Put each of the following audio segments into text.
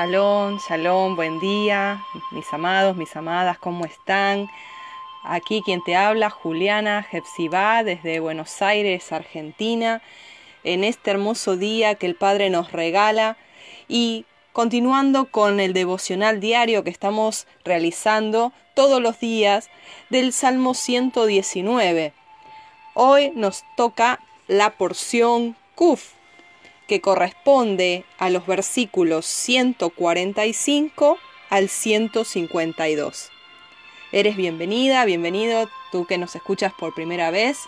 Shalom, shalom, buen día, mis amados, mis amadas, ¿cómo están? Aquí quien te habla, Juliana Jepsibá, desde Buenos Aires, Argentina, en este hermoso día que el Padre nos regala y continuando con el devocional diario que estamos realizando todos los días del Salmo 119. Hoy nos toca la porción Kuf que corresponde a los versículos 145 al 152. Eres bienvenida, bienvenido tú que nos escuchas por primera vez.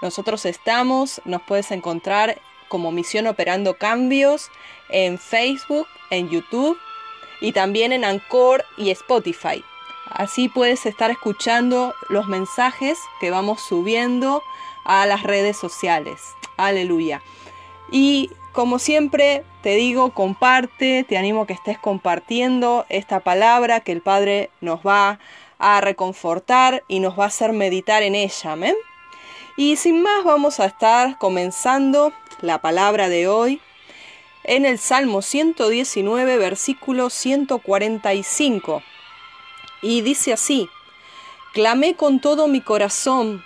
Nosotros estamos, nos puedes encontrar como Misión Operando Cambios en Facebook, en YouTube y también en Anchor y Spotify. Así puedes estar escuchando los mensajes que vamos subiendo a las redes sociales. Aleluya. Y como siempre te digo, comparte, te animo a que estés compartiendo esta palabra que el Padre nos va a reconfortar y nos va a hacer meditar en ella. Y sin más vamos a estar comenzando la palabra de hoy en el Salmo 119, versículo 145. Y dice así, Clamé con todo mi corazón,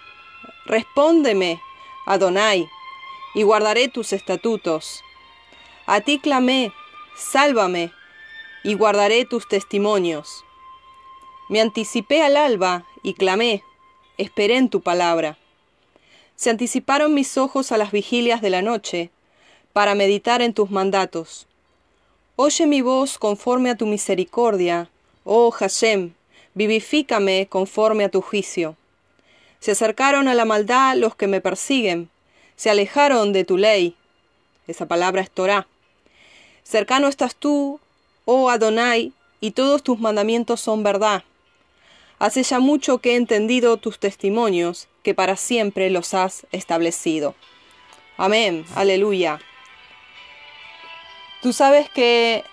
respóndeme, Adonai y guardaré tus estatutos. A ti clamé, sálvame, y guardaré tus testimonios. Me anticipé al alba y clamé, esperé en tu palabra. Se anticiparon mis ojos a las vigilias de la noche, para meditar en tus mandatos. Oye mi voz conforme a tu misericordia, oh Hashem, vivifícame conforme a tu juicio. Se acercaron a la maldad los que me persiguen, se alejaron de tu ley. Esa palabra es Torah. Cercano estás tú, oh Adonai, y todos tus mandamientos son verdad. Hace ya mucho que he entendido tus testimonios, que para siempre los has establecido. Amén, aleluya. Tú sabes que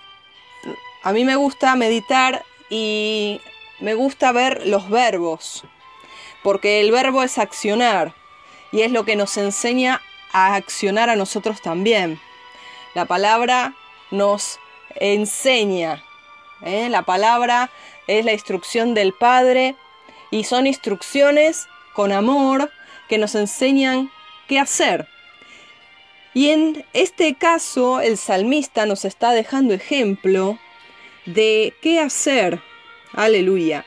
a mí me gusta meditar y me gusta ver los verbos, porque el verbo es accionar y es lo que nos enseña a accionar a nosotros también. La palabra nos enseña. ¿eh? La palabra es la instrucción del Padre y son instrucciones con amor que nos enseñan qué hacer. Y en este caso el salmista nos está dejando ejemplo de qué hacer. Aleluya.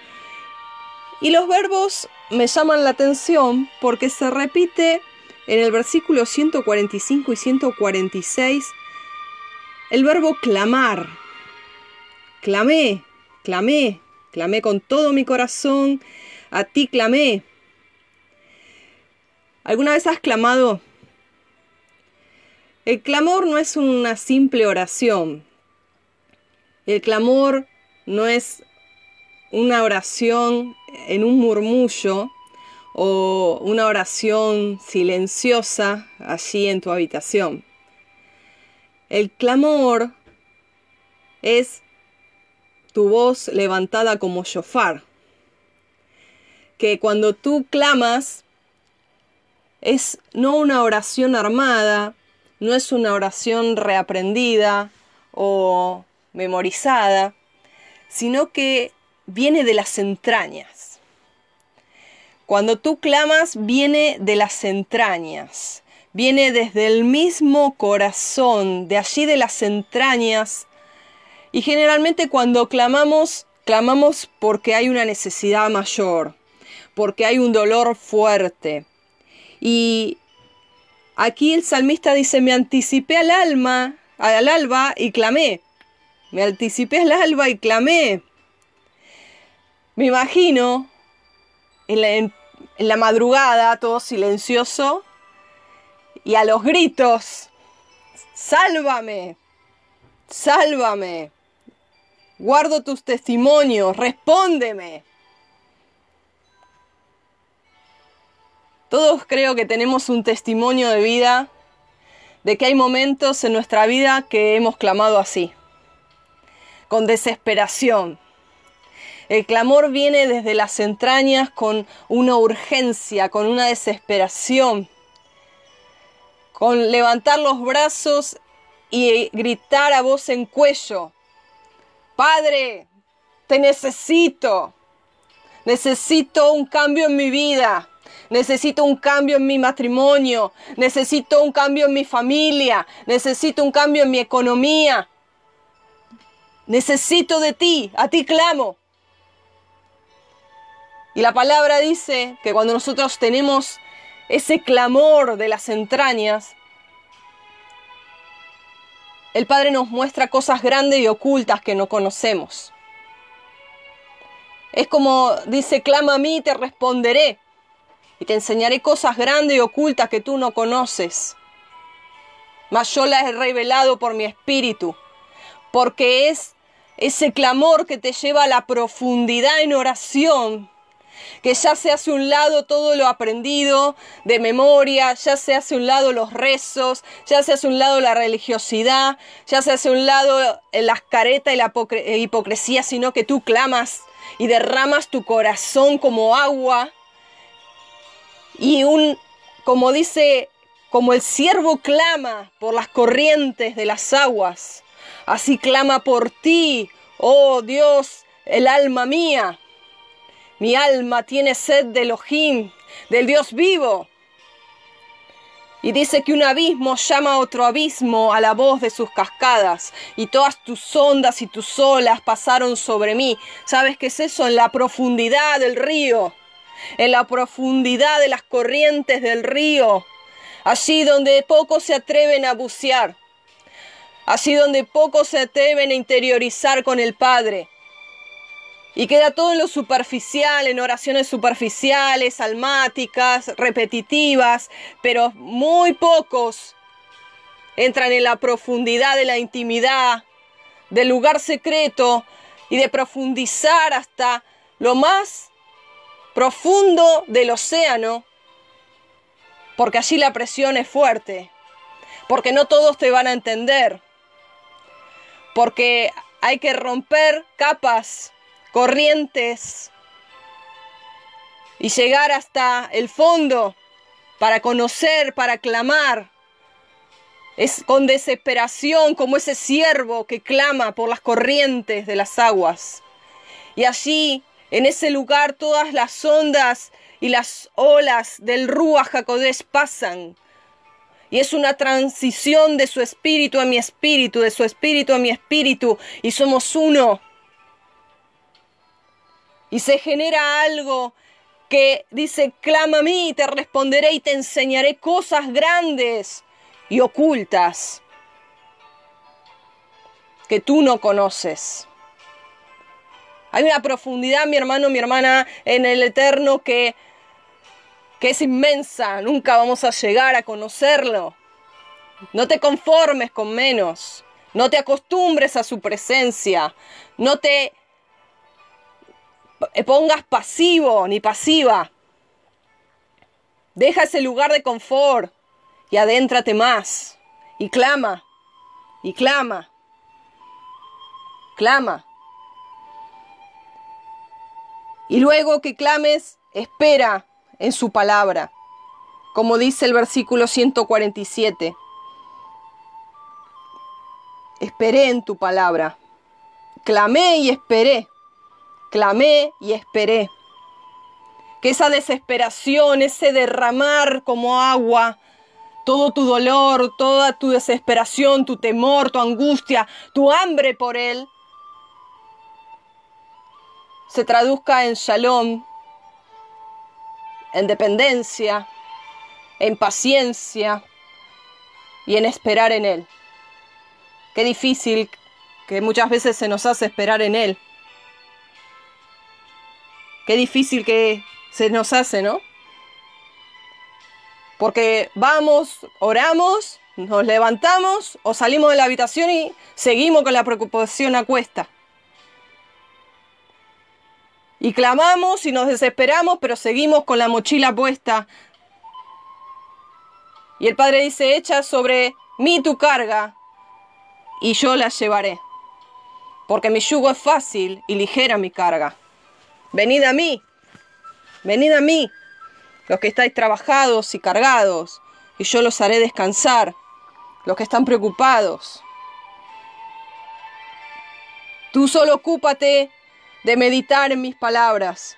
Y los verbos me llaman la atención porque se repite en el versículo 145 y 146 el verbo clamar. Clamé, clamé, clamé con todo mi corazón, a ti clamé. ¿Alguna vez has clamado? El clamor no es una simple oración. El clamor no es una oración en un murmullo o una oración silenciosa allí en tu habitación. El clamor es tu voz levantada como shofar, que cuando tú clamas es no una oración armada, no es una oración reaprendida o memorizada, sino que viene de las entrañas. Cuando tú clamas, viene de las entrañas, viene desde el mismo corazón, de allí de las entrañas. Y generalmente cuando clamamos, clamamos porque hay una necesidad mayor, porque hay un dolor fuerte. Y aquí el salmista dice, me anticipé al alma, al alba y clamé. Me anticipé al alba y clamé. Me imagino en la, madrugada, todo silencioso, y a los gritos, sálvame, sálvame, guardo tus testimonios, respóndeme. Todos creo que tenemos un testimonio de vida, de que hay momentos en nuestra vida que hemos clamado así, con desesperación, el clamor viene desde las entrañas con una urgencia, con una desesperación, con levantar los brazos y gritar a voz en cuello, Padre, te necesito. Necesito un cambio en mi vida. Necesito un cambio en mi matrimonio. Necesito un cambio en mi familia. Necesito un cambio en mi economía. Necesito de ti. A ti clamo. Y la palabra dice que cuando nosotros tenemos ese clamor de las entrañas, el Padre nos muestra cosas grandes y ocultas que no conocemos. Es como dice, clama a mí y te responderé. Y te enseñaré cosas grandes y ocultas que tú no conoces. Mas yo las he revelado por mi espíritu. Porque es ese clamor que te lleva a la profundidad en oración que ya se hace un lado todo lo aprendido de memoria, ya se hace un lado los rezos, ya se hace un lado la religiosidad, ya se hace un lado las caretas y la eh, hipocresía, sino que tú clamas y derramas tu corazón como agua y un, como dice, como el siervo clama por las corrientes de las aguas, así clama por ti, oh Dios, el alma mía. Mi alma tiene sed de Elohim, del Dios vivo. Y dice que un abismo llama a otro abismo a la voz de sus cascadas, y todas tus ondas y tus olas pasaron sobre mí. ¿Sabes qué es eso? En la profundidad del río, en la profundidad de las corrientes del río, allí donde pocos se atreven a bucear, allí donde pocos se atreven a interiorizar con el Padre. Y queda todo en lo superficial, en oraciones superficiales, almáticas, repetitivas, pero muy pocos entran en la profundidad de la intimidad, del lugar secreto y de profundizar hasta lo más profundo del océano, porque allí la presión es fuerte, porque no todos te van a entender, porque hay que romper capas corrientes y llegar hasta el fondo para conocer, para clamar. Es con desesperación como ese siervo que clama por las corrientes de las aguas. Y allí, en ese lugar, todas las ondas y las olas del Rúa Jacodés pasan. Y es una transición de su espíritu a mi espíritu, de su espíritu a mi espíritu, y somos uno y se genera algo que dice, clama a mí te responderé y te enseñaré cosas grandes y ocultas que tú no conoces. Hay una profundidad, mi hermano, mi hermana, en el eterno que, que es inmensa. Nunca vamos a llegar a conocerlo. No te conformes con menos. No te acostumbres a su presencia. No te pongas pasivo ni pasiva. Deja ese lugar de confort y adéntrate más. Y clama, y clama, clama. Y luego que clames, espera en su palabra, como dice el versículo 147. Esperé en tu palabra. Clamé y esperé clamé y esperé. Que esa desesperación, ese derramar como agua, todo tu dolor, toda tu desesperación, tu temor, tu angustia, tu hambre por Él, se traduzca en shalom, en dependencia, en paciencia y en esperar en Él. Qué difícil que muchas veces se nos hace esperar en Él. Qué difícil que se nos hace, ¿no? Porque vamos, oramos, nos levantamos o salimos de la habitación y seguimos con la preocupación a cuesta. Y clamamos y nos desesperamos, pero seguimos con la mochila puesta. Y el Padre dice, echa sobre mí tu carga y yo la llevaré. Porque mi yugo es fácil y ligera mi carga. Venid a mí, venid a mí, los que estáis trabajados y cargados, y yo los haré descansar, los que están preocupados. Tú solo ocúpate de meditar en mis palabras.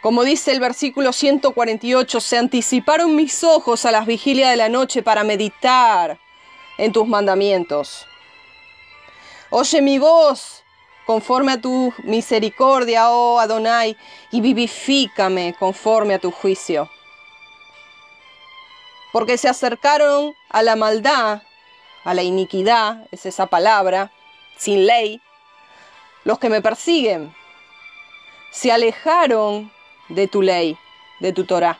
Como dice el versículo 148, se anticiparon mis ojos a las vigilias de la noche para meditar en tus mandamientos. Oye mi voz conforme a tu misericordia, oh Adonai, y vivifícame conforme a tu juicio. Porque se acercaron a la maldad, a la iniquidad, es esa palabra, sin ley, los que me persiguen. Se alejaron de tu ley, de tu Torah.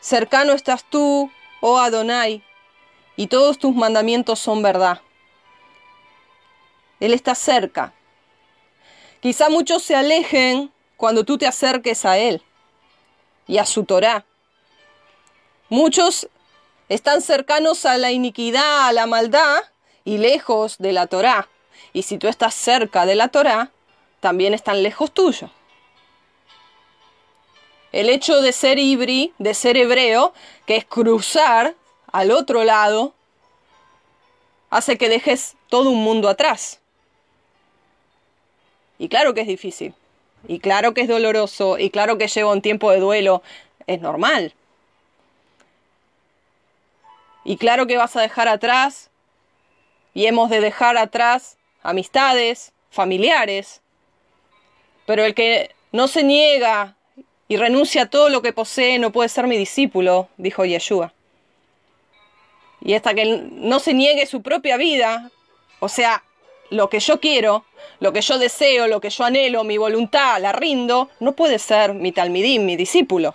Cercano estás tú, oh Adonai, y todos tus mandamientos son verdad. Él está cerca. Quizá muchos se alejen cuando tú te acerques a Él y a su Torah. Muchos están cercanos a la iniquidad, a la maldad y lejos de la Torah. Y si tú estás cerca de la Torah, también están lejos tuyo. El hecho de ser ibri, de ser hebreo, que es cruzar al otro lado, hace que dejes todo un mundo atrás. Y claro que es difícil, y claro que es doloroso, y claro que lleva un tiempo de duelo, es normal. Y claro que vas a dejar atrás, y hemos de dejar atrás amistades, familiares, pero el que no se niega y renuncia a todo lo que posee no puede ser mi discípulo, dijo Yeshua. Y hasta que no se niegue su propia vida, o sea, lo que yo quiero, lo que yo deseo, lo que yo anhelo, mi voluntad, la rindo, no puede ser mi talmidín, mi discípulo.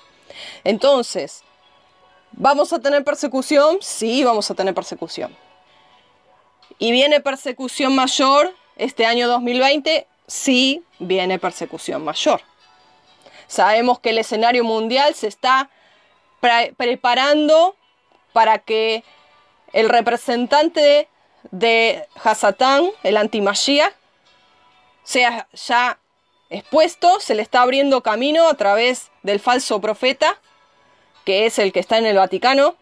Entonces, ¿vamos a tener persecución? Sí, vamos a tener persecución. ¿Y viene persecución mayor este año 2020? sí viene persecución mayor. Sabemos que el escenario mundial se está preparando para que el representante de Hasatán, el antimashia, sea ya expuesto, se le está abriendo camino a través del falso profeta, que es el que está en el Vaticano.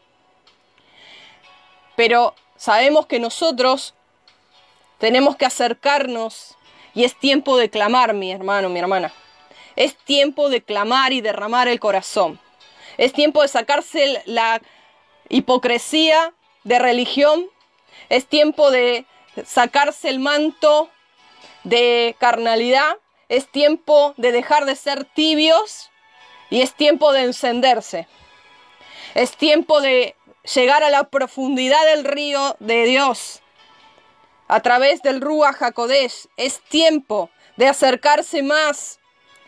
Pero sabemos que nosotros tenemos que acercarnos y es tiempo de clamar, mi hermano, mi hermana. Es tiempo de clamar y derramar el corazón. Es tiempo de sacarse la hipocresía de religión. Es tiempo de sacarse el manto de carnalidad. Es tiempo de dejar de ser tibios y es tiempo de encenderse. Es tiempo de llegar a la profundidad del río de Dios a través del Rúa Hakodesh. Es tiempo de acercarse más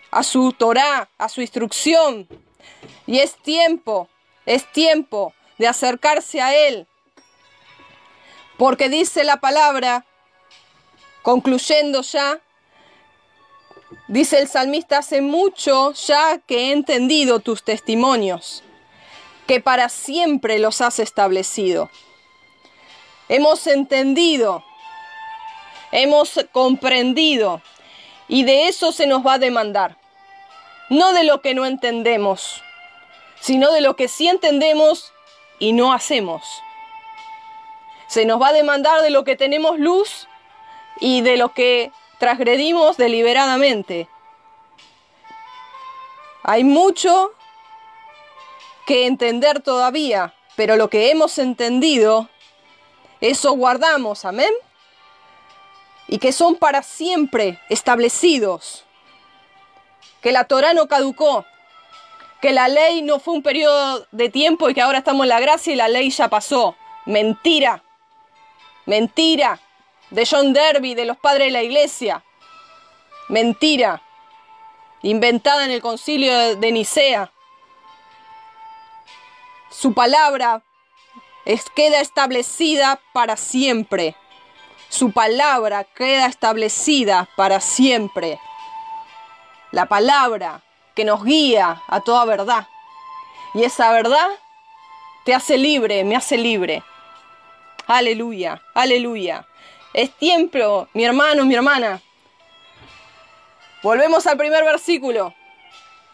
a su Torah, a su instrucción. Y es tiempo, es tiempo de acercarse a Él. Porque dice la palabra, concluyendo ya, dice el salmista, hace mucho ya que he entendido tus testimonios, que para siempre los has establecido. Hemos entendido hemos comprendido y de eso se nos va a demandar. No de lo que no entendemos, sino de lo que sí entendemos y no hacemos. Se nos va a demandar de lo que tenemos luz y de lo que transgredimos deliberadamente. Hay mucho que entender todavía, pero lo que hemos entendido, eso guardamos, amén y que son para siempre establecidos. Que la Torah no caducó, que la ley no fue un periodo de tiempo y que ahora estamos en la gracia y la ley ya pasó. Mentira, mentira de John Derby, de los padres de la iglesia. Mentira, inventada en el concilio de Nicea. Su palabra es, queda establecida para siempre. Su palabra queda establecida para siempre. La palabra que nos guía a toda verdad. Y esa verdad te hace libre, me hace libre. Aleluya, aleluya. Es tiempo, mi hermano, mi hermana. Volvemos al primer versículo,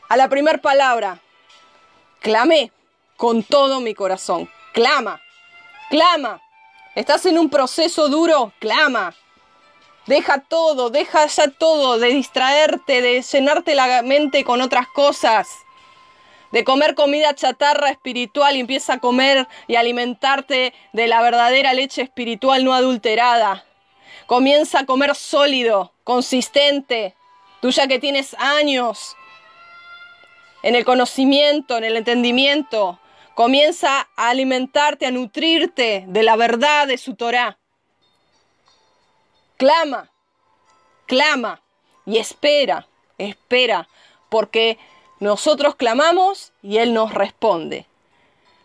a la primera palabra. Clamé con todo mi corazón. Clama, clama. ¿Estás en un proceso duro? Clama. Deja todo, deja ya todo, de distraerte, de llenarte la mente con otras cosas, de comer comida chatarra espiritual y empieza a comer y alimentarte de la verdadera leche espiritual no adulterada. Comienza a comer sólido, consistente, tú ya que tienes años en el conocimiento, en el entendimiento, comienza a alimentarte, a nutrirte de la verdad de su Torah. Clama, clama y espera, espera, porque nosotros clamamos y Él nos responde.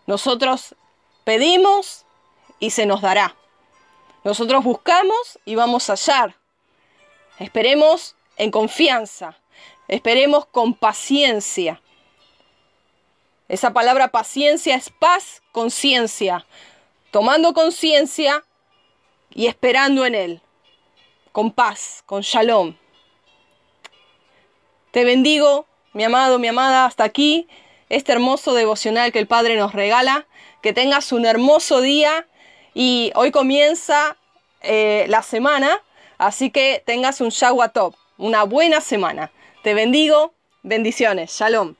Nosotros pedimos y se nos dará. Nosotros buscamos y vamos a hallar. Esperemos en confianza. Esperemos con paciencia. Esa palabra paciencia es paz, conciencia. Tomando conciencia y esperando en Él. Con paz, con shalom. Te bendigo, mi amado, mi amada, hasta aquí este hermoso devocional que el Padre nos regala. Que tengas un hermoso día y hoy comienza eh, la semana, así que tengas un Top, una buena semana. Te bendigo, bendiciones, shalom.